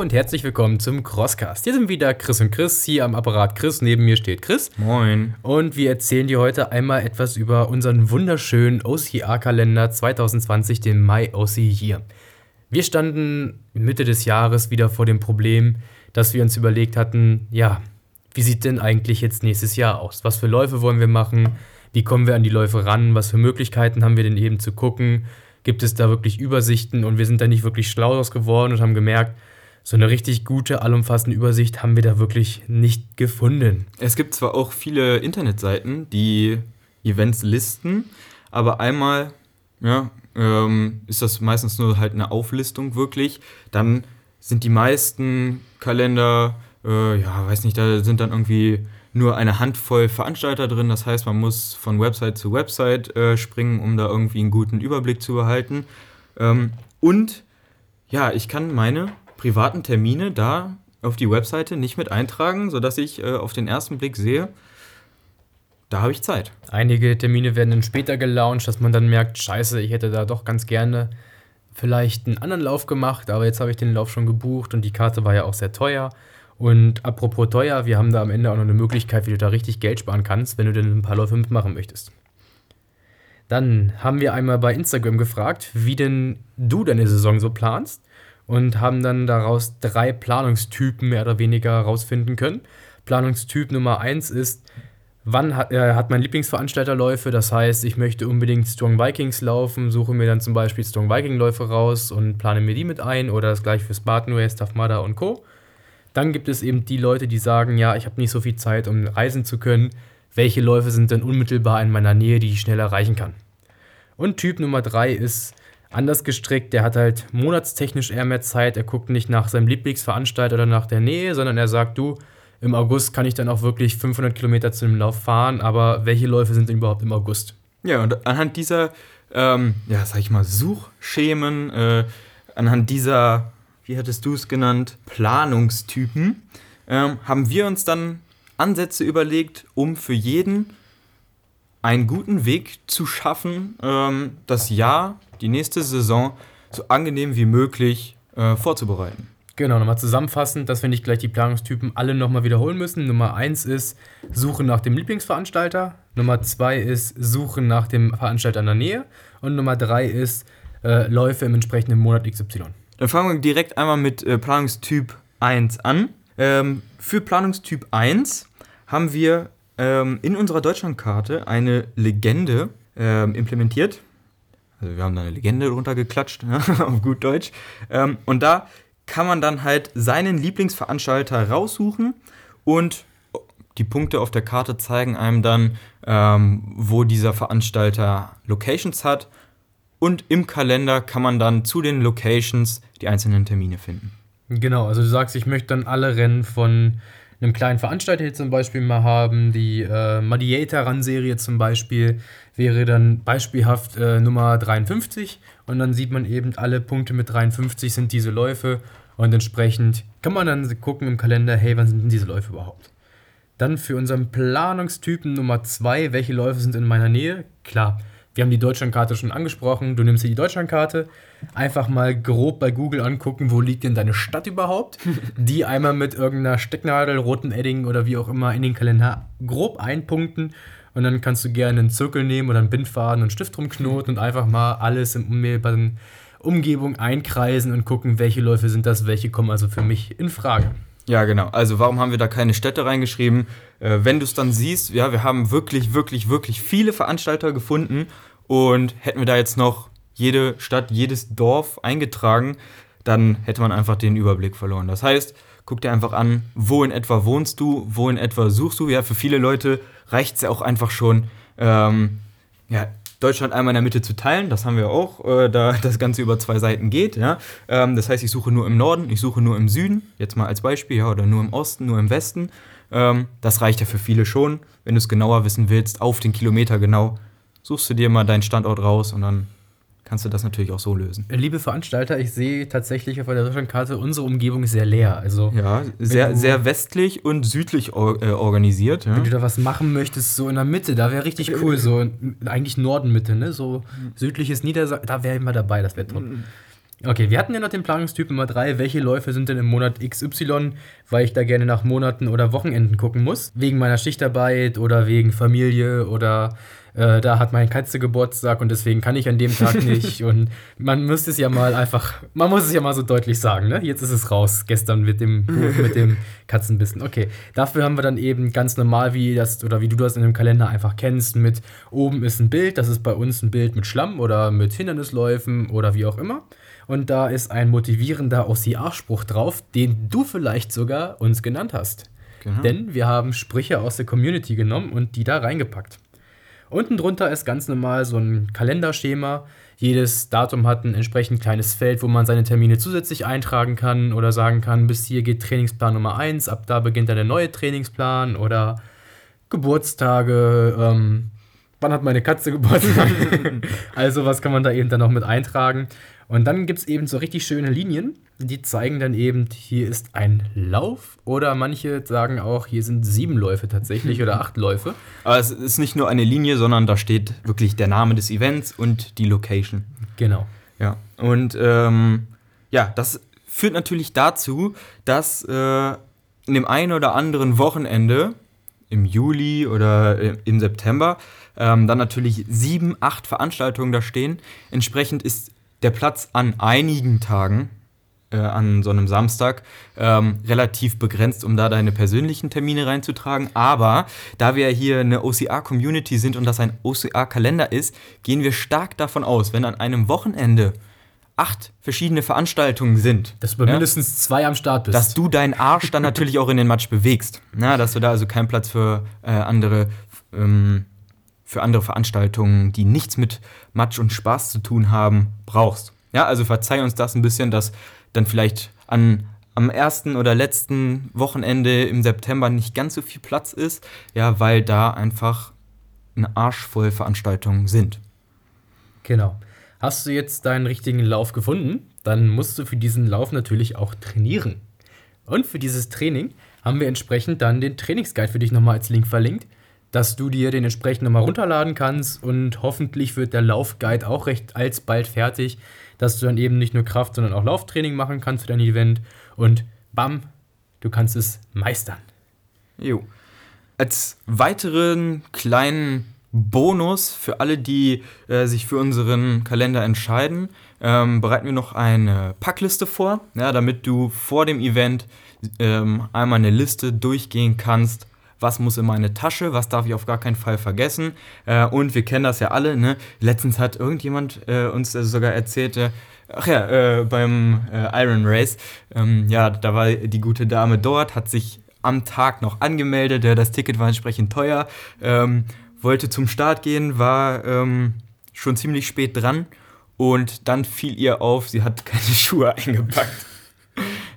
Hallo und herzlich willkommen zum Crosscast. Hier sind wieder Chris und Chris, hier am Apparat Chris, neben mir steht Chris. Moin. Und wir erzählen dir heute einmal etwas über unseren wunderschönen OCR-Kalender 2020, den My OC Year. Wir standen Mitte des Jahres wieder vor dem Problem, dass wir uns überlegt hatten, ja, wie sieht denn eigentlich jetzt nächstes Jahr aus? Was für Läufe wollen wir machen? Wie kommen wir an die Läufe ran? Was für Möglichkeiten haben wir denn eben zu gucken? Gibt es da wirklich Übersichten? Und wir sind da nicht wirklich schlau draus geworden und haben gemerkt, so eine richtig gute, allumfassende Übersicht haben wir da wirklich nicht gefunden. Es gibt zwar auch viele Internetseiten, die Events listen, aber einmal ja, ähm, ist das meistens nur halt eine Auflistung wirklich. Dann sind die meisten Kalender, äh, ja, weiß nicht, da sind dann irgendwie nur eine Handvoll Veranstalter drin. Das heißt, man muss von Website zu Website äh, springen, um da irgendwie einen guten Überblick zu behalten. Ähm, und ja, ich kann meine privaten Termine da auf die Webseite nicht mit eintragen, sodass ich äh, auf den ersten Blick sehe, da habe ich Zeit. Einige Termine werden dann später gelauncht, dass man dann merkt, scheiße, ich hätte da doch ganz gerne vielleicht einen anderen Lauf gemacht, aber jetzt habe ich den Lauf schon gebucht und die Karte war ja auch sehr teuer. Und apropos teuer, wir haben da am Ende auch noch eine Möglichkeit, wie du da richtig Geld sparen kannst, wenn du denn ein paar Läufe mitmachen möchtest. Dann haben wir einmal bei Instagram gefragt, wie denn du deine Saison so planst und haben dann daraus drei Planungstypen mehr oder weniger herausfinden können. Planungstyp Nummer eins ist, wann hat, äh, hat mein Lieblingsveranstalter Läufe, das heißt, ich möchte unbedingt Strong Vikings laufen, suche mir dann zum Beispiel Strong Viking Läufe raus und plane mir die mit ein oder das gleiche für Spartan Race, Tough und Co. Dann gibt es eben die Leute, die sagen, ja, ich habe nicht so viel Zeit, um reisen zu können. Welche Läufe sind denn unmittelbar in meiner Nähe, die ich schnell erreichen kann? Und Typ Nummer drei ist anders gestrickt. Der hat halt monatstechnisch eher mehr Zeit. Er guckt nicht nach seinem Lieblingsveranstalter oder nach der Nähe, sondern er sagt, du, im August kann ich dann auch wirklich 500 Kilometer zu dem Lauf fahren. Aber welche Läufe sind denn überhaupt im August? Ja, und anhand dieser, ähm, ja, sag ich mal, Suchschemen, äh, anhand dieser wie hattest du es genannt, Planungstypen, ähm, haben wir uns dann Ansätze überlegt, um für jeden einen guten Weg zu schaffen, ähm, das Jahr, die nächste Saison so angenehm wie möglich äh, vorzubereiten. Genau, nochmal zusammenfassend, dass wir nicht gleich die Planungstypen alle nochmal wiederholen müssen. Nummer eins ist Suchen nach dem Lieblingsveranstalter. Nummer zwei ist Suchen nach dem Veranstalter in der Nähe. Und Nummer drei ist äh, Läufe im entsprechenden Monat XY. Dann fangen wir direkt einmal mit äh, Planungstyp 1 an. Ähm, für Planungstyp 1 haben wir ähm, in unserer Deutschlandkarte eine Legende ähm, implementiert. Also wir haben da eine Legende drunter geklatscht, auf gut Deutsch. Ähm, und da kann man dann halt seinen Lieblingsveranstalter raussuchen und die Punkte auf der Karte zeigen einem dann, ähm, wo dieser Veranstalter Locations hat und im Kalender kann man dann zu den Locations die einzelnen Termine finden. Genau, also du sagst, ich möchte dann alle Rennen von einem kleinen Veranstalter hier zum Beispiel mal haben. Die äh, Mediator-Run-Serie zum Beispiel wäre dann beispielhaft äh, Nummer 53 und dann sieht man eben, alle Punkte mit 53 sind diese Läufe und entsprechend kann man dann gucken im Kalender, hey, wann sind denn diese Läufe überhaupt? Dann für unseren Planungstypen Nummer 2, welche Läufe sind in meiner Nähe? Klar, wir haben die Deutschlandkarte schon angesprochen. Du nimmst dir die Deutschlandkarte, einfach mal grob bei Google angucken, wo liegt denn deine Stadt überhaupt. Die einmal mit irgendeiner Stecknadel, roten Edding oder wie auch immer in den Kalender grob einpunkten. Und dann kannst du gerne einen Zirkel nehmen oder einen Bindfaden und einen Stift rumknoten und einfach mal alles in unmittelbaren Umgebung einkreisen und gucken, welche Läufe sind das, welche kommen also für mich in Frage. Ja, genau. Also warum haben wir da keine Städte reingeschrieben? Äh, wenn du es dann siehst, ja, wir haben wirklich, wirklich, wirklich viele Veranstalter gefunden und hätten wir da jetzt noch jede Stadt, jedes Dorf eingetragen, dann hätte man einfach den Überblick verloren. Das heißt, guck dir einfach an, wo in etwa wohnst du, wo in etwa suchst du. Ja, für viele Leute reicht es ja auch einfach schon, ähm, ja, Deutschland einmal in der Mitte zu teilen. Das haben wir auch, äh, da das Ganze über zwei Seiten geht. Ja? Ähm, das heißt, ich suche nur im Norden, ich suche nur im Süden, jetzt mal als Beispiel, ja, oder nur im Osten, nur im Westen. Ähm, das reicht ja für viele schon. Wenn du es genauer wissen willst, auf den Kilometer genau, suchst du dir mal deinen Standort raus und dann kannst du das natürlich auch so lösen. Liebe Veranstalter, ich sehe tatsächlich auf der Deutschlandkarte, unsere Umgebung ist sehr leer. Also ja, sehr, sehr westlich und südlich or äh, organisiert. Ja. Wenn du da was machen möchtest, so in der Mitte, da wäre richtig cool. So eigentlich Norden-Mitte, ne? So südliches Niedersachsen, da wäre ich mal dabei, das wäre top. Okay, wir hatten ja noch den Planungstyp Nummer 3. Welche Läufe sind denn im Monat XY? Weil ich da gerne nach Monaten oder Wochenenden gucken muss. Wegen meiner Schichtarbeit oder wegen Familie oder äh, da hat meine Katze Geburtstag und deswegen kann ich an dem Tag nicht. und man müsste es ja mal einfach, man muss es ja mal so deutlich sagen, ne? Jetzt ist es raus, gestern mit dem mit dem Katzenbissen. Okay, dafür haben wir dann eben ganz normal, wie das, oder wie du das in dem Kalender einfach kennst, mit oben ist ein Bild, das ist bei uns ein Bild mit Schlamm oder mit Hindernisläufen oder wie auch immer. Und da ist ein motivierender OCR-Spruch drauf, den du vielleicht sogar uns genannt hast. Genau. Denn wir haben Sprüche aus der Community genommen und die da reingepackt. Unten drunter ist ganz normal so ein Kalenderschema. Jedes Datum hat ein entsprechend kleines Feld, wo man seine Termine zusätzlich eintragen kann oder sagen kann, bis hier geht Trainingsplan Nummer 1, ab da beginnt dann der neue Trainingsplan oder Geburtstage, ähm, wann hat meine Katze Geburtstag? also was kann man da eben dann noch mit eintragen. Und dann gibt es eben so richtig schöne Linien, die zeigen dann eben, hier ist ein Lauf oder manche sagen auch, hier sind sieben Läufe tatsächlich oder acht Läufe. Aber es ist nicht nur eine Linie, sondern da steht wirklich der Name des Events und die Location. Genau. Ja, und ähm, ja, das führt natürlich dazu, dass äh, in dem einen oder anderen Wochenende im Juli oder äh, im September ähm, dann natürlich sieben, acht Veranstaltungen da stehen. Entsprechend ist der Platz an einigen Tagen, äh, an so einem Samstag, ähm, relativ begrenzt, um da deine persönlichen Termine reinzutragen. Aber da wir hier eine OCR-Community sind und das ein OCR-Kalender ist, gehen wir stark davon aus, wenn an einem Wochenende acht verschiedene Veranstaltungen sind. Dass du ja, mindestens zwei am Start bist. Dass du deinen Arsch dann natürlich auch in den Matsch bewegst. Na, dass du da also keinen Platz für äh, andere ähm, für andere Veranstaltungen, die nichts mit Matsch und Spaß zu tun haben, brauchst. Ja, also verzeih uns das ein bisschen, dass dann vielleicht an, am ersten oder letzten Wochenende im September nicht ganz so viel Platz ist, ja, weil da einfach eine Arsch voll Veranstaltungen sind. Genau. Hast du jetzt deinen richtigen Lauf gefunden, dann musst du für diesen Lauf natürlich auch trainieren. Und für dieses Training haben wir entsprechend dann den Trainingsguide für dich nochmal als Link verlinkt dass du dir den entsprechend nochmal runterladen kannst und hoffentlich wird der Laufguide auch recht alsbald fertig, dass du dann eben nicht nur Kraft, sondern auch Lauftraining machen kannst für dein Event und bam, du kannst es meistern. Jo. Als weiteren kleinen Bonus für alle, die äh, sich für unseren Kalender entscheiden, ähm, bereiten wir noch eine Packliste vor, ja, damit du vor dem Event ähm, einmal eine Liste durchgehen kannst, was muss in meine Tasche, was darf ich auf gar keinen Fall vergessen. Äh, und wir kennen das ja alle. Ne? Letztens hat irgendjemand äh, uns äh, sogar erzählt, äh, ach ja, äh, beim äh, Iron Race, ähm, ja, da war die gute Dame dort, hat sich am Tag noch angemeldet, das Ticket war entsprechend teuer, ähm, wollte zum Start gehen, war ähm, schon ziemlich spät dran und dann fiel ihr auf, sie hat keine Schuhe eingepackt.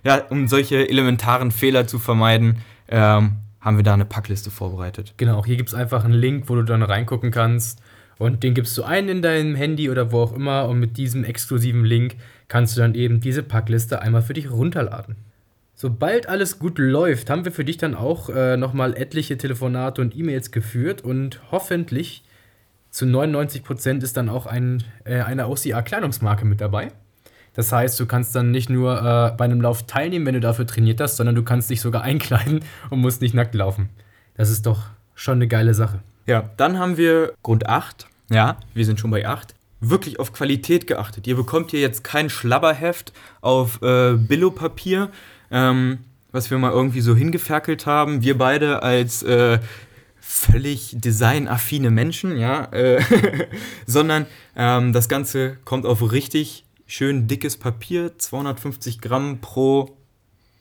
ja, um solche elementaren Fehler zu vermeiden, ähm, haben wir da eine Packliste vorbereitet. Genau, hier gibt es einfach einen Link, wo du dann reingucken kannst. Und den gibst du ein in deinem Handy oder wo auch immer. Und mit diesem exklusiven Link kannst du dann eben diese Packliste einmal für dich runterladen. Sobald alles gut läuft, haben wir für dich dann auch äh, nochmal etliche Telefonate und E-Mails geführt und hoffentlich zu 99% ist dann auch ein, äh, eine OCR-Kleidungsmarke mit dabei. Das heißt, du kannst dann nicht nur äh, bei einem Lauf teilnehmen, wenn du dafür trainiert hast, sondern du kannst dich sogar einkleiden und musst nicht nackt laufen. Das ist doch schon eine geile Sache. Ja, dann haben wir Grund 8. Ja, wir sind schon bei 8. Wirklich auf Qualität geachtet. Ihr bekommt hier jetzt kein Schlabberheft auf äh, Billo-Papier, ähm, was wir mal irgendwie so hingeferkelt haben. Wir beide als äh, völlig designaffine Menschen, ja, äh, sondern ähm, das Ganze kommt auf richtig schön dickes Papier, 250 Gramm pro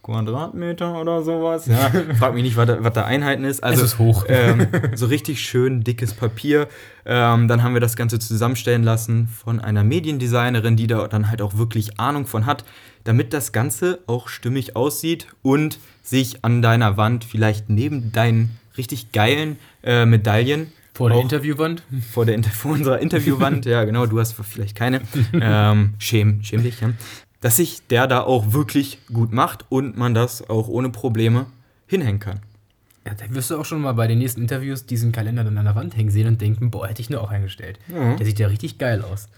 Quadratmeter oder sowas. Ja, frag mich nicht, was da, was da Einheiten ist. Also, es ist hoch. Ähm, so richtig schön dickes Papier. Ähm, dann haben wir das Ganze zusammenstellen lassen von einer Mediendesignerin, die da dann halt auch wirklich Ahnung von hat, damit das Ganze auch stimmig aussieht und sich an deiner Wand vielleicht neben deinen richtig geilen äh, Medaillen vor der Interviewwand? Vor, der, vor unserer Interviewwand, ja genau, du hast vielleicht keine. Ähm, schäm, schäm dich, ja. Dass sich der da auch wirklich gut macht und man das auch ohne Probleme hinhängen kann. Ja, da wirst du auch schon mal bei den nächsten Interviews diesen Kalender dann an der Wand hängen sehen und denken, boah, hätte ich nur auch eingestellt. Mhm. Der sieht ja richtig geil aus.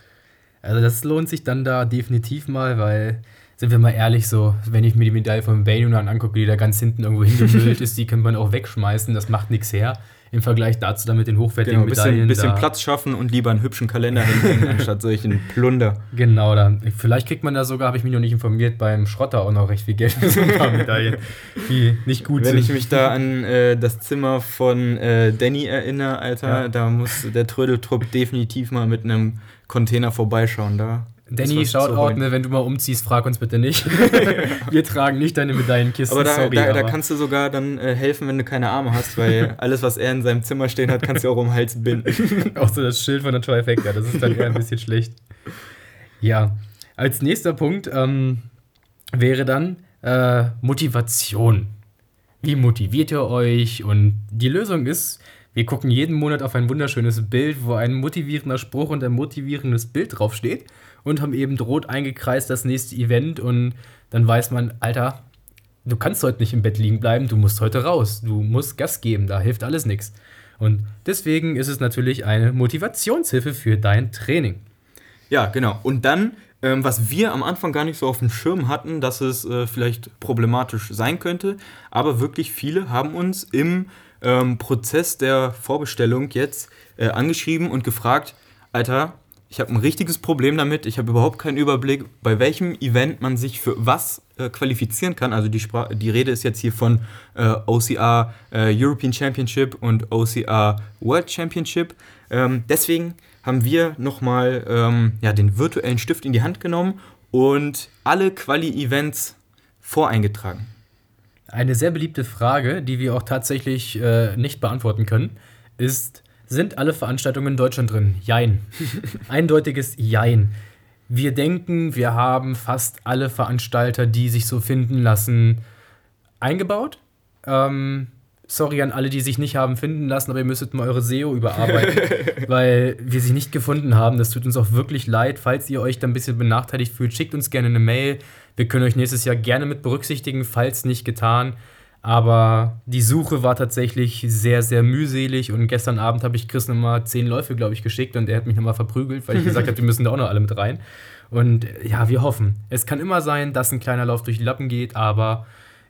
Also das lohnt sich dann da definitiv mal, weil, sind wir mal ehrlich, so, wenn ich mir die Medaille von Bayern angucke, die da ganz hinten irgendwo hingemüllt ist, die könnte man auch wegschmeißen, das macht nichts her im Vergleich dazu dann mit den hochwertigen genau, bisschen, Medaillen. bisschen Platz schaffen und lieber einen hübschen Kalender hinhängen, anstatt solchen Plunder. Genau, dann. Vielleicht kriegt man da sogar, habe ich mich noch nicht informiert, beim Schrotter auch noch recht viel Geld für so ein paar Medaillen, die nicht gut Wenn sind. ich mich da an äh, das Zimmer von äh, Danny erinnere, Alter, ja. da muss der Trödeltrupp definitiv mal mit einem Container vorbeischauen da. Danny, Shoutout, ne, wenn du mal umziehst, frag uns bitte nicht. Wir tragen nicht deine Medaillenkiste. Aber da, sorry, da, aber da kannst du sogar dann äh, helfen, wenn du keine Arme hast, weil alles, was er in seinem Zimmer stehen hat, kannst du auch um den Hals binden. auch so das Schild von der Trifecta, das ist dann eher ein bisschen schlecht. Ja, als nächster Punkt ähm, wäre dann äh, Motivation. Wie motiviert ihr euch? Und die Lösung ist, wir gucken jeden Monat auf ein wunderschönes Bild, wo ein motivierender Spruch und ein motivierendes Bild draufsteht und haben eben rot eingekreist das nächste Event und dann weiß man, Alter, du kannst heute nicht im Bett liegen bleiben, du musst heute raus, du musst Gas geben, da hilft alles nichts. Und deswegen ist es natürlich eine Motivationshilfe für dein Training. Ja, genau. Und dann, ähm, was wir am Anfang gar nicht so auf dem Schirm hatten, dass es äh, vielleicht problematisch sein könnte, aber wirklich viele haben uns im ähm, Prozess der Vorbestellung jetzt äh, angeschrieben und gefragt, Alter, ich habe ein richtiges Problem damit. Ich habe überhaupt keinen Überblick, bei welchem Event man sich für was äh, qualifizieren kann. Also die, Spra die Rede ist jetzt hier von äh, OCR äh, European Championship und OCR World Championship. Ähm, deswegen haben wir nochmal ähm, ja, den virtuellen Stift in die Hand genommen und alle Quali-Events voreingetragen. Eine sehr beliebte Frage, die wir auch tatsächlich äh, nicht beantworten können, ist, sind alle Veranstaltungen in Deutschland drin? Jein. Eindeutiges Jein. Wir denken, wir haben fast alle Veranstalter, die sich so finden lassen, eingebaut. Ähm, sorry an alle, die sich nicht haben finden lassen, aber ihr müsstet mal eure SEO überarbeiten, weil wir sie nicht gefunden haben. Das tut uns auch wirklich leid. Falls ihr euch da ein bisschen benachteiligt fühlt, schickt uns gerne eine Mail. Wir können euch nächstes Jahr gerne mit berücksichtigen, falls nicht getan. Aber die Suche war tatsächlich sehr, sehr mühselig und gestern Abend habe ich Chris nochmal zehn Läufe, glaube ich, geschickt und er hat mich nochmal verprügelt, weil ich gesagt habe, wir müssen da auch noch alle mit rein. Und ja, wir hoffen. Es kann immer sein, dass ein kleiner Lauf durch die Lappen geht, aber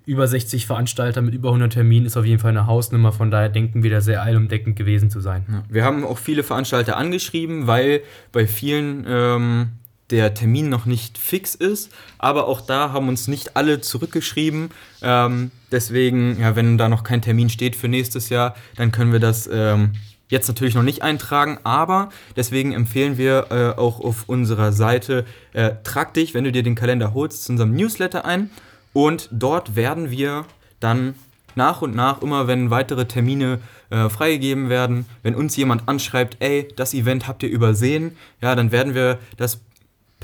über 60 Veranstalter mit über 100 Terminen ist auf jeden Fall eine Hausnummer. Von daher denken wir da sehr allumdeckend gewesen zu sein. Ja. Wir haben auch viele Veranstalter angeschrieben, weil bei vielen ähm, der Termin noch nicht fix ist. Aber auch da haben uns nicht alle zurückgeschrieben. Ähm, deswegen, ja, wenn da noch kein Termin steht für nächstes Jahr, dann können wir das ähm, jetzt natürlich noch nicht eintragen. Aber deswegen empfehlen wir äh, auch auf unserer Seite, äh, trag dich, wenn du dir den Kalender holst, zu unserem Newsletter ein. Und dort werden wir dann nach und nach, immer wenn weitere Termine äh, freigegeben werden, wenn uns jemand anschreibt, ey, das Event habt ihr übersehen, ja, dann werden wir das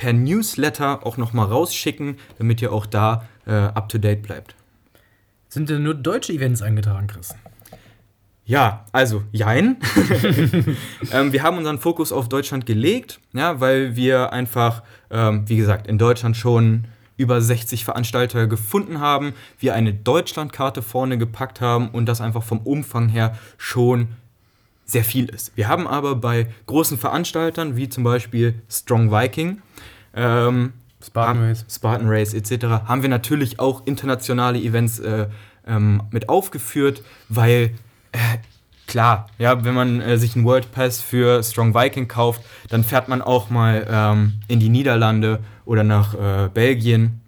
per Newsletter auch nochmal rausschicken, damit ihr auch da äh, up-to-date bleibt. Sind denn nur deutsche Events eingetragen, Chris? Ja, also jein. ähm, wir haben unseren Fokus auf Deutschland gelegt, ja, weil wir einfach, ähm, wie gesagt, in Deutschland schon über 60 Veranstalter gefunden haben, wir eine Deutschlandkarte vorne gepackt haben und das einfach vom Umfang her schon sehr viel ist. Wir haben aber bei großen Veranstaltern wie zum Beispiel Strong Viking, ähm, Spartan Race, Spartan Race etc. haben wir natürlich auch internationale Events äh, ähm, mit aufgeführt, weil äh, klar, ja, wenn man äh, sich einen World Pass für Strong Viking kauft, dann fährt man auch mal ähm, in die Niederlande oder nach äh, Belgien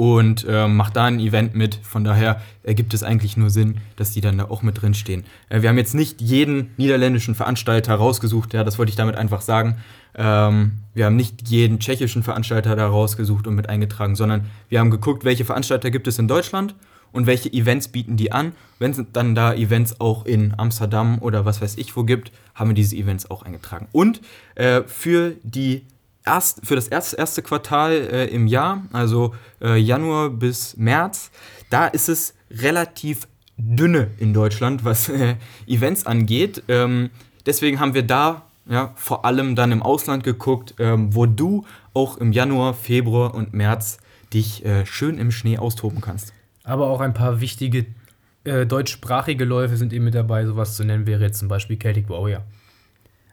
und äh, macht da ein Event mit. Von daher ergibt es eigentlich nur Sinn, dass die dann da auch mit drin stehen. Äh, wir haben jetzt nicht jeden niederländischen Veranstalter rausgesucht, ja, das wollte ich damit einfach sagen. Ähm, wir haben nicht jeden tschechischen Veranstalter da rausgesucht und mit eingetragen, sondern wir haben geguckt, welche Veranstalter gibt es in Deutschland und welche Events bieten die an. Wenn es dann da Events auch in Amsterdam oder was weiß ich wo gibt, haben wir diese Events auch eingetragen. Und äh, für die erst, für das erste, erste Quartal äh, im Jahr, also äh, Januar bis März, da ist es relativ dünne in Deutschland, was äh, Events angeht. Ähm, deswegen haben wir da ja, vor allem dann im Ausland geguckt, ähm, wo du auch im Januar, Februar und März dich äh, schön im Schnee austoben kannst. Aber auch ein paar wichtige äh, deutschsprachige Läufe sind eben mit dabei. Sowas zu nennen wäre jetzt zum Beispiel Celtic Warrior.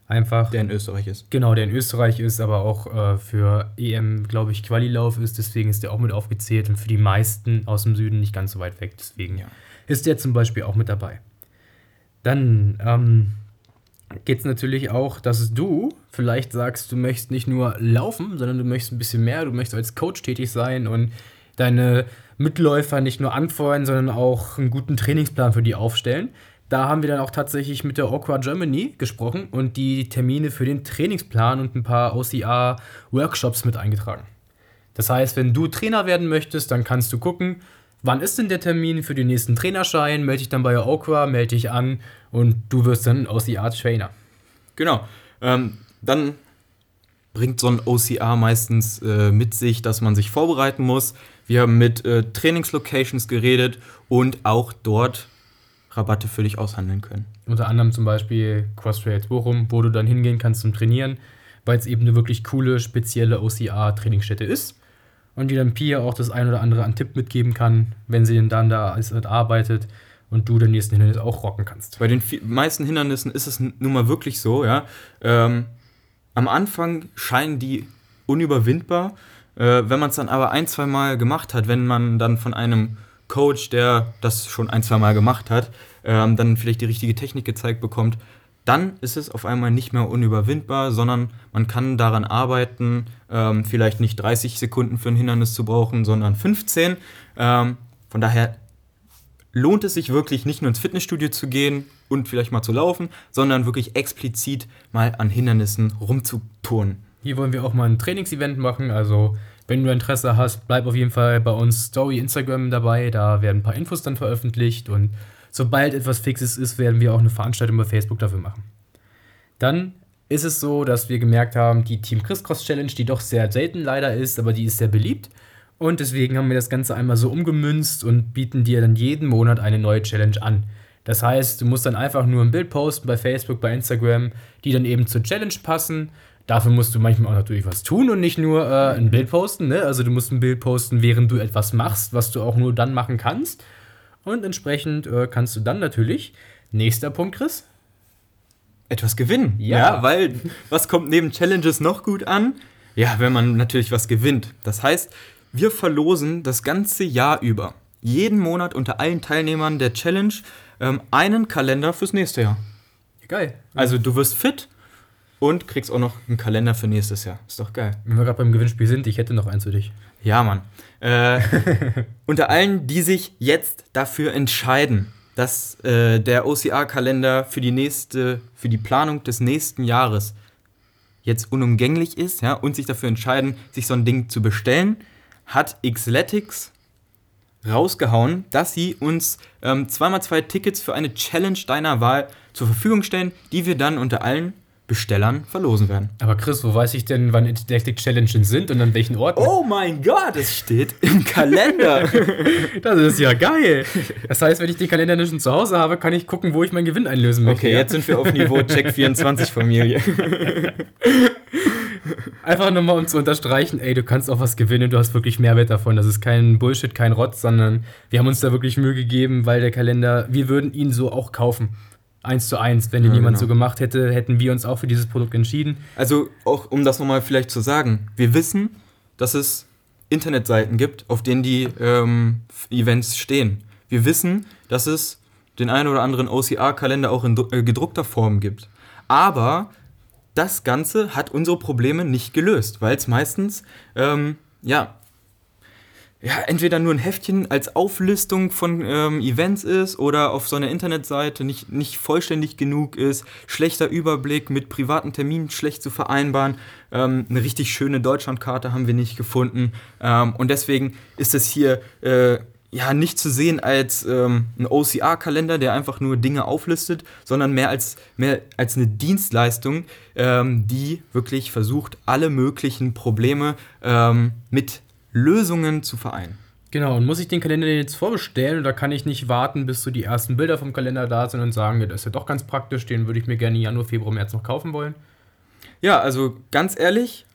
Einfach. Der in Österreich ist. Genau, der in Österreich ist, aber auch äh, für EM, glaube ich, Qualilauf ist. Deswegen ist der auch mit aufgezählt und für die meisten aus dem Süden nicht ganz so weit weg. Deswegen Ja. ist der zum Beispiel auch mit dabei. Dann ähm, geht es natürlich auch, dass du vielleicht sagst, du möchtest nicht nur laufen, sondern du möchtest ein bisschen mehr. Du möchtest als Coach tätig sein und deine Mitläufer nicht nur anfeuern, sondern auch einen guten Trainingsplan für die aufstellen. Da haben wir dann auch tatsächlich mit der Aqua Germany gesprochen und die Termine für den Trainingsplan und ein paar OCR-Workshops mit eingetragen. Das heißt, wenn du Trainer werden möchtest, dann kannst du gucken, wann ist denn der Termin für den nächsten Trainerschein, melde dich dann bei der Aqua, melde dich an und du wirst dann OCR-Trainer. Genau. Ähm, dann bringt so ein OCR meistens äh, mit sich, dass man sich vorbereiten muss. Wir haben mit äh, Trainingslocations geredet und auch dort Rabatte für dich aushandeln können. Unter anderem zum Beispiel Crosstrails Bochum, wo du dann hingehen kannst zum Trainieren, weil es eben eine wirklich coole, spezielle OCR-Trainingsstätte ist. Und die dann Pia auch das ein oder andere an Tipp mitgeben kann, wenn sie denn dann da arbeitet und du den nächsten Hindernis auch rocken kannst. Bei den meisten Hindernissen ist es nun mal wirklich so, ja. Ähm, am Anfang scheinen die unüberwindbar. Äh, wenn man es dann aber ein, zwei Mal gemacht hat, wenn man dann von einem Coach, der das schon ein, zwei Mal gemacht hat, ähm, dann vielleicht die richtige Technik gezeigt bekommt, dann ist es auf einmal nicht mehr unüberwindbar, sondern man kann daran arbeiten, ähm, vielleicht nicht 30 Sekunden für ein Hindernis zu brauchen, sondern 15. Ähm, von daher lohnt es sich wirklich nicht nur ins Fitnessstudio zu gehen und vielleicht mal zu laufen, sondern wirklich explizit mal an Hindernissen rumzuturnen. Hier wollen wir auch mal ein Trainingsevent machen. Also, wenn du Interesse hast, bleib auf jeden Fall bei uns Story Instagram dabei. Da werden ein paar Infos dann veröffentlicht. Und sobald etwas Fixes ist, werden wir auch eine Veranstaltung bei Facebook dafür machen. Dann ist es so, dass wir gemerkt haben, die Team Crisscross Challenge, die doch sehr selten leider ist, aber die ist sehr beliebt. Und deswegen haben wir das Ganze einmal so umgemünzt und bieten dir dann jeden Monat eine neue Challenge an. Das heißt, du musst dann einfach nur ein Bild posten bei Facebook, bei Instagram, die dann eben zur Challenge passen. Dafür musst du manchmal auch natürlich was tun und nicht nur äh, ein Bild posten. Ne? Also du musst ein Bild posten, während du etwas machst, was du auch nur dann machen kannst. Und entsprechend äh, kannst du dann natürlich. Nächster Punkt, Chris. Etwas gewinnen. Ja. weil was kommt neben Challenges noch gut an? Ja, wenn man natürlich was gewinnt. Das heißt, wir verlosen das ganze Jahr über, jeden Monat unter allen Teilnehmern der Challenge, ähm, einen Kalender fürs nächste Jahr. Geil. Also du wirst fit und kriegst auch noch einen Kalender für nächstes Jahr. Ist doch geil. Wenn wir gerade beim Gewinnspiel sind, ich hätte noch eins für dich. Ja, Mann. Äh, unter allen, die sich jetzt dafür entscheiden, dass äh, der OCR-Kalender für die nächste, für die Planung des nächsten Jahres jetzt unumgänglich ist, ja, und sich dafür entscheiden, sich so ein Ding zu bestellen, hat Xletics rausgehauen, dass sie uns ähm, zweimal zwei Tickets für eine Challenge deiner Wahl zur Verfügung stellen, die wir dann unter allen Bestellern verlosen werden. Aber Chris, wo weiß ich denn, wann Didactic Challenges sind und an welchen Orten? Oh mein Gott, es steht im Kalender. Das ist ja geil. Das heißt, wenn ich den Kalender nicht schon zu Hause habe, kann ich gucken, wo ich meinen Gewinn einlösen möchte. Okay, ja? jetzt sind wir auf Niveau Check 24 Familie. Einfach nochmal, um zu unterstreichen, ey, du kannst auch was gewinnen, du hast wirklich Mehrwert davon. Das ist kein Bullshit, kein Rotz, sondern wir haben uns da wirklich Mühe gegeben, weil der Kalender, wir würden ihn so auch kaufen. Eins zu eins. Wenn Ja, jemand genau. so gemacht hätte, hätten wir uns auch für dieses Produkt entschieden. Also auch um das nochmal vielleicht zu sagen, wir wissen, dass es Internetseiten gibt, auf denen die ähm, Events stehen. Wir wissen, dass es den einen oder anderen OCR-Kalender auch in äh, gedruckter Form gibt. Aber das Ganze hat unsere Probleme nicht gelöst, weil es meistens, ähm, ja, ja, entweder nur ein Heftchen als Auflistung von ähm, Events ist oder auf so einer Internetseite nicht, nicht vollständig genug ist, schlechter Überblick mit privaten Terminen schlecht zu vereinbaren. Ähm, eine richtig schöne Deutschlandkarte haben wir nicht gefunden. Ähm, und deswegen ist es hier äh, ja nicht zu sehen als ähm, ein OCR-Kalender, der einfach nur Dinge auflistet, sondern mehr als, mehr als eine Dienstleistung, ähm, die wirklich versucht, alle möglichen Probleme ähm, mit Lösungen zu vereinen. Genau, und muss ich den Kalender jetzt vorbestellen oder kann ich nicht warten, bis so die ersten Bilder vom Kalender da sind und sagen, ja, das ist ja doch ganz praktisch, den würde ich mir gerne Januar, Februar, März noch kaufen wollen? Ja, also ganz ehrlich,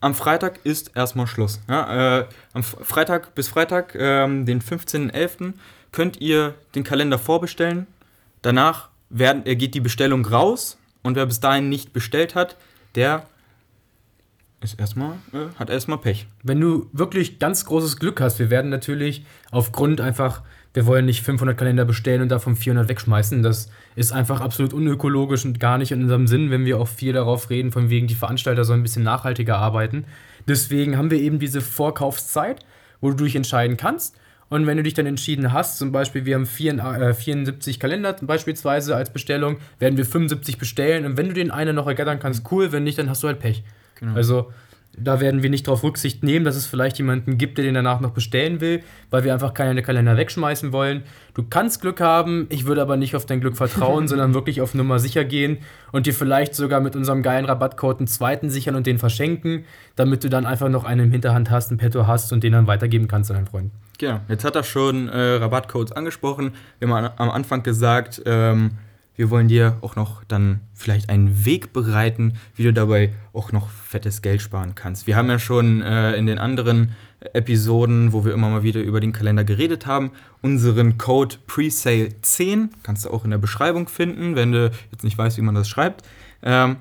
am Freitag ist erstmal Schluss. Ja, äh, am Freitag bis Freitag, ähm, den 15.11., könnt ihr den Kalender vorbestellen. Danach werden, äh, geht die Bestellung raus Und wer bis dahin nicht bestellt hat, der ist erstmal, äh, hat erstmal Pech. Wenn du wirklich ganz großes Glück hast, wir werden natürlich aufgrund einfach, wir wollen nicht 500 Kalender bestellen und davon 400 wegschmeißen. Das ist einfach absolut unökologisch und gar nicht in unserem Sinn, wenn wir auch viel darauf reden, von wegen die Veranstalter sollen ein bisschen nachhaltiger arbeiten. Deswegen haben wir eben diese Vorkaufszeit, wo du dich entscheiden kannst. Und wenn du dich dann entschieden hast, zum Beispiel, wir haben 74 äh, Kalender beispielsweise als Bestellung, werden wir 75 bestellen. Und wenn du den einen noch ergattern kannst, cool. Wenn nicht, dann hast du halt Pech. Genau. Also da werden wir nicht darauf Rücksicht nehmen, dass es vielleicht jemanden gibt, der den danach noch bestellen will, weil wir einfach keine Kalender wegschmeißen wollen. Du kannst Glück haben, ich würde aber nicht auf dein Glück vertrauen, sondern wirklich auf Nummer sicher gehen und dir vielleicht sogar mit unserem geilen Rabattcode einen zweiten sichern und den verschenken, damit du dann einfach noch einen im Hinterhand hast, einen Petto hast und den dann weitergeben kannst an deinen Freunden. Genau, jetzt hat er schon äh, Rabattcodes angesprochen. Wir haben am Anfang gesagt, ähm, wir wollen dir auch noch dann vielleicht einen Weg bereiten, wie du dabei auch noch fettes Geld sparen kannst. Wir haben ja schon äh, in den anderen Episoden, wo wir immer mal wieder über den Kalender geredet haben, unseren Code Presale 10, kannst du auch in der Beschreibung finden, wenn du jetzt nicht weißt, wie man das schreibt, ähm,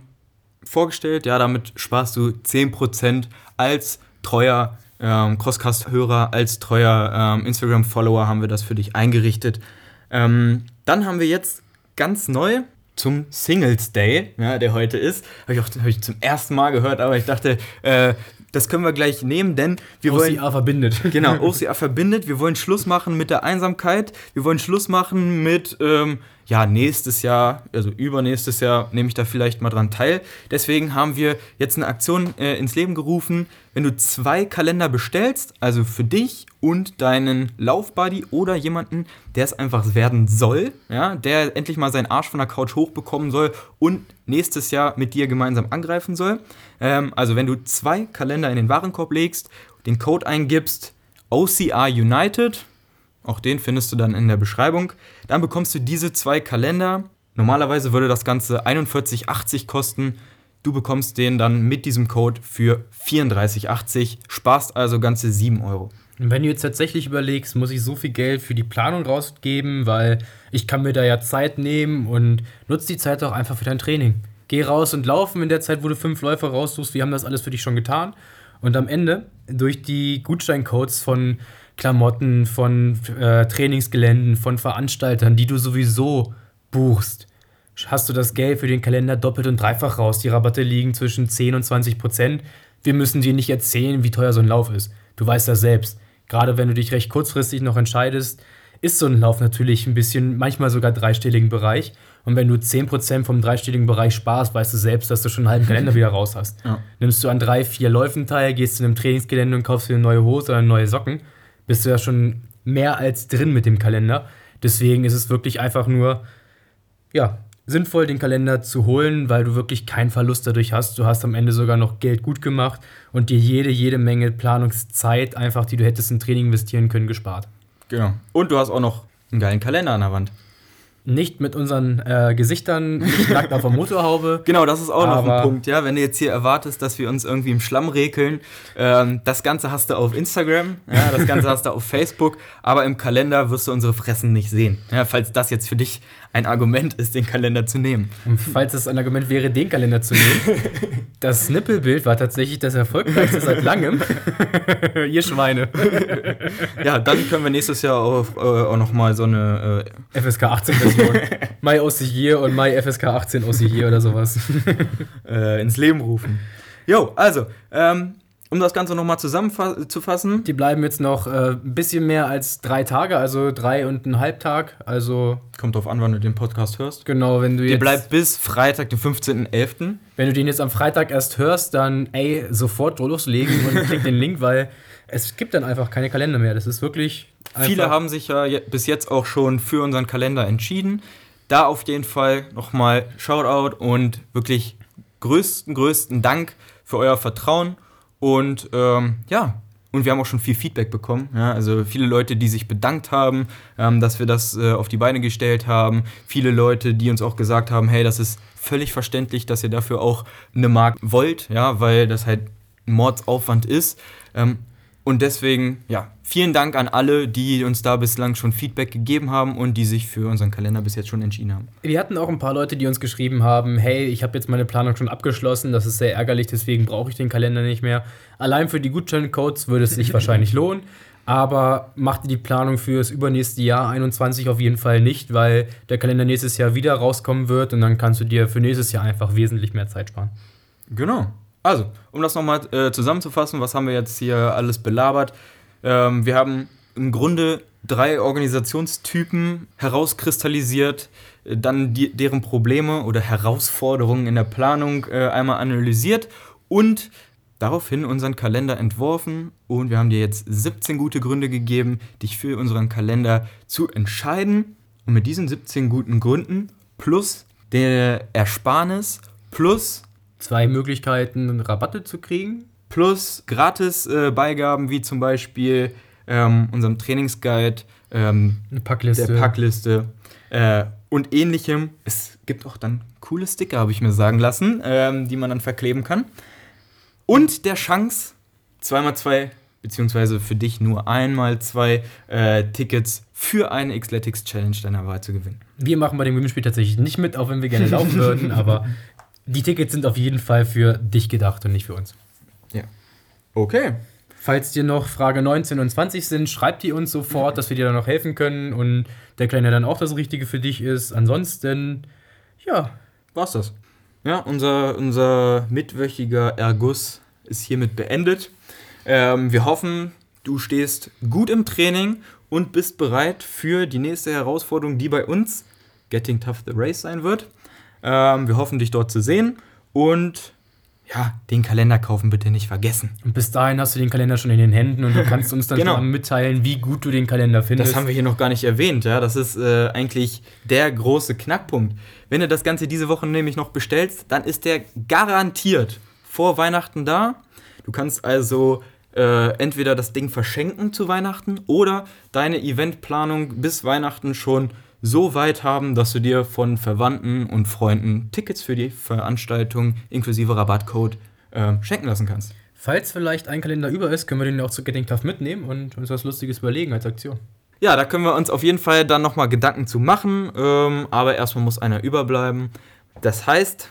vorgestellt. Ja, damit sparst du 10% als treuer ähm, Crosscast-Hörer, als treuer ähm, Instagram-Follower haben wir das für dich eingerichtet. Ähm, dann haben wir jetzt ganz neu zum Singles Day, ja, der heute ist. Habe ich auch hab ich zum ersten Mal gehört, aber ich dachte, äh, das können wir gleich nehmen, denn wir OCA wollen. OCA verbindet. Genau, OCA verbindet. Wir wollen Schluss machen mit der Einsamkeit. Wir wollen Schluss machen mit, ähm, ja, nächstes Jahr, also übernächstes Jahr, nehme ich da vielleicht mal dran teil. Deswegen haben wir jetzt eine Aktion äh, ins Leben gerufen. Wenn du zwei Kalender bestellst, also für dich und deinen Laufbuddy oder jemanden, der es einfach werden soll, ja, der endlich mal seinen Arsch von der Couch hochbekommen soll und nächstes Jahr mit dir gemeinsam angreifen soll. Ähm, also wenn du zwei Kalender in den Warenkorb legst, den Code eingibst, OCR United, auch den findest du dann in der Beschreibung. Dann bekommst du diese zwei Kalender. Normalerweise würde das Ganze 41,80 kosten. Du bekommst den dann mit diesem Code für 34,80, sparst also ganze 7 Euro. Und wenn du jetzt tatsächlich überlegst, muss ich so viel Geld für die Planung rausgeben, weil ich kann mir da ja Zeit nehmen und nutze die Zeit auch einfach für dein Training. Geh raus und laufen in der Zeit, wo du fünf Läufer raussuchst. Wir haben das alles für dich schon getan. Und am Ende, durch die Gutscheincodes von Klamotten, von äh, Trainingsgeländen, von Veranstaltern, die du sowieso buchst, hast du das Geld für den Kalender doppelt und dreifach raus. Die Rabatte liegen zwischen 10 und 20 Prozent. Wir müssen dir nicht erzählen, wie teuer so ein Lauf ist. Du weißt das selbst. Gerade wenn du dich recht kurzfristig noch entscheidest, ist so ein Lauf natürlich ein bisschen, manchmal sogar dreistelligen Bereich. Und wenn du 10% vom dreistelligen Bereich sparst, weißt du selbst, dass du schon einen halben Kalender wieder raus hast. Ja. Nimmst du an drei, vier Läufen teil, gehst zu einem Trainingsgelände und kaufst dir eine neue Hose oder neue Socken, bist du ja schon mehr als drin mit dem Kalender. Deswegen ist es wirklich einfach nur, ja, sinnvoll, den Kalender zu holen, weil du wirklich keinen Verlust dadurch hast. Du hast am Ende sogar noch Geld gut gemacht und dir jede, jede Menge Planungszeit, einfach, die du hättest in Training investieren können, gespart. Genau. Und du hast auch noch einen geilen Kalender an der Wand nicht mit unseren äh, Gesichtern nicht nackt auf der Motorhaube. Genau, das ist auch noch ein Punkt, ja. Wenn du jetzt hier erwartest, dass wir uns irgendwie im Schlamm rekeln, ähm, das Ganze hast du auf Instagram, ja, das Ganze hast du auf Facebook, aber im Kalender wirst du unsere Fressen nicht sehen. Ja, falls das jetzt für dich ein Argument ist, den Kalender zu nehmen. Und falls es ein Argument wäre, den Kalender zu nehmen, das Nippelbild war tatsächlich das erfolgreichste seit langem. Ihr Schweine. ja, dann können wir nächstes Jahr auch, äh, auch nochmal so eine äh FSK 18 Version. My OC Year und My FSK 18 OC Year oder sowas. äh, ins Leben rufen. Jo, also, ähm, um das Ganze nochmal zusammenzufassen. Die bleiben jetzt noch äh, ein bisschen mehr als drei Tage, also drei und ein halb Tag. Also Kommt drauf an, wann du den Podcast hörst. Genau, wenn du jetzt. Der bleibt bis Freitag, den 15.11. Wenn du den jetzt am Freitag erst hörst, dann ey, sofort loslegen und klick den Link, weil es gibt dann einfach keine Kalender mehr. Das ist wirklich. Viele haben sich ja bis jetzt auch schon für unseren Kalender entschieden. Da auf jeden Fall nochmal Shoutout und wirklich größten, größten Dank für euer Vertrauen. Und ähm, ja, und wir haben auch schon viel Feedback bekommen. Ja, also viele Leute, die sich bedankt haben, ähm, dass wir das äh, auf die Beine gestellt haben. Viele Leute, die uns auch gesagt haben, hey, das ist völlig verständlich, dass ihr dafür auch eine Mark wollt, ja, weil das halt Mordsaufwand ist. Ähm, Und deswegen, ja, vielen Dank an alle, die uns da bislang schon Feedback gegeben haben und die sich für unseren Kalender bis jetzt schon entschieden haben. Wir hatten auch ein paar Leute, die uns geschrieben haben, hey, ich habe jetzt meine Planung schon abgeschlossen, das ist sehr ärgerlich, deswegen brauche ich den Kalender nicht mehr. Allein für die Gutscheincodes würde es sich wahrscheinlich lohnen, aber macht die Planung für das übernächste Jahr 21 auf jeden Fall nicht, weil der Kalender nächstes Jahr wieder rauskommen wird und dann kannst du dir für nächstes Jahr einfach wesentlich mehr Zeit sparen. Genau. Also, um das nochmal äh, zusammenzufassen, was haben wir jetzt hier alles belabert? Ähm, wir haben im Grunde drei Organisationstypen herauskristallisiert, äh, dann die, deren Probleme oder Herausforderungen in der Planung äh, einmal analysiert und daraufhin unseren Kalender entworfen. Und wir haben dir jetzt 17 gute Gründe gegeben, dich für unseren Kalender zu entscheiden. Und mit diesen 17 guten Gründen plus der Ersparnis plus Zwei Möglichkeiten, Rabatte zu kriegen. plus Gratis-Beigaben wie zum Beispiel ähm, unserem Trainingsguide, ähm, Eine Packliste. der Packliste äh, und ähnlichem. Es gibt auch dann coole Sticker, habe ich mir sagen lassen, ähm, die man dann verkleben kann. Und der Chance, zweimal zwei, beziehungsweise für dich nur einmal zwei äh, Tickets für eine Xletics Challenge deiner Wahl zu gewinnen. Wir machen bei dem Gewinnspiel tatsächlich nicht mit, auch wenn wir gerne laufen würden, aber die Tickets sind auf jeden Fall für dich gedacht und nicht für uns. Okay. Falls dir noch Frage 19 und 20 sind, schreibt die uns sofort, dass wir dir dann noch helfen können und der Kleine dann auch das Richtige für dich ist. Ansonsten, ja, war's das. Ja, unser, unser mitwöchiger Erguss ist hiermit beendet. Ähm, wir hoffen, du stehst gut im Training und bist bereit für die nächste Herausforderung, die bei uns Getting Tough the Race sein wird. Ähm, wir hoffen, dich dort zu sehen und ja, den Kalender kaufen bitte nicht vergessen. und bis dahin hast du den Kalender schon in den Händen und du kannst uns dann Genau. schon mitteilen, wie gut du den Kalender findest. Das haben wir hier noch gar nicht erwähnt, ja. Das ist äh, eigentlich der große Knackpunkt. Wenn du das Ganze diese Woche nämlich noch bestellst, dann ist der garantiert vor Weihnachten da. Du kannst also äh, entweder das Ding verschenken zu Weihnachten oder deine Eventplanung bis Weihnachten schon so weit haben, dass du dir von Verwandten und Freunden Tickets für die Veranstaltung inklusive Rabattcode äh, schenken lassen kannst. Falls vielleicht ein Kalender über ist, können wir den auch zu Tough mitnehmen und uns was Lustiges überlegen als Aktion. Ja, da können wir uns auf jeden Fall dann nochmal Gedanken zu machen, ähm, aber erstmal muss einer überbleiben. Das heißt,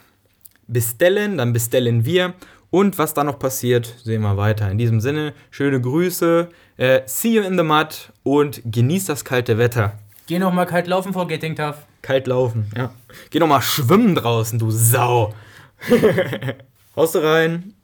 bestellen, dann bestellen wir und was da noch passiert, sehen wir weiter. In diesem Sinne, schöne Grüße, äh, see you in the mud und genießt das kalte Wetter. Geh noch mal kalt laufen vor Getting Tough. Kalt laufen, ja. Geh noch mal schwimmen draußen, du Sau. Haust du rein.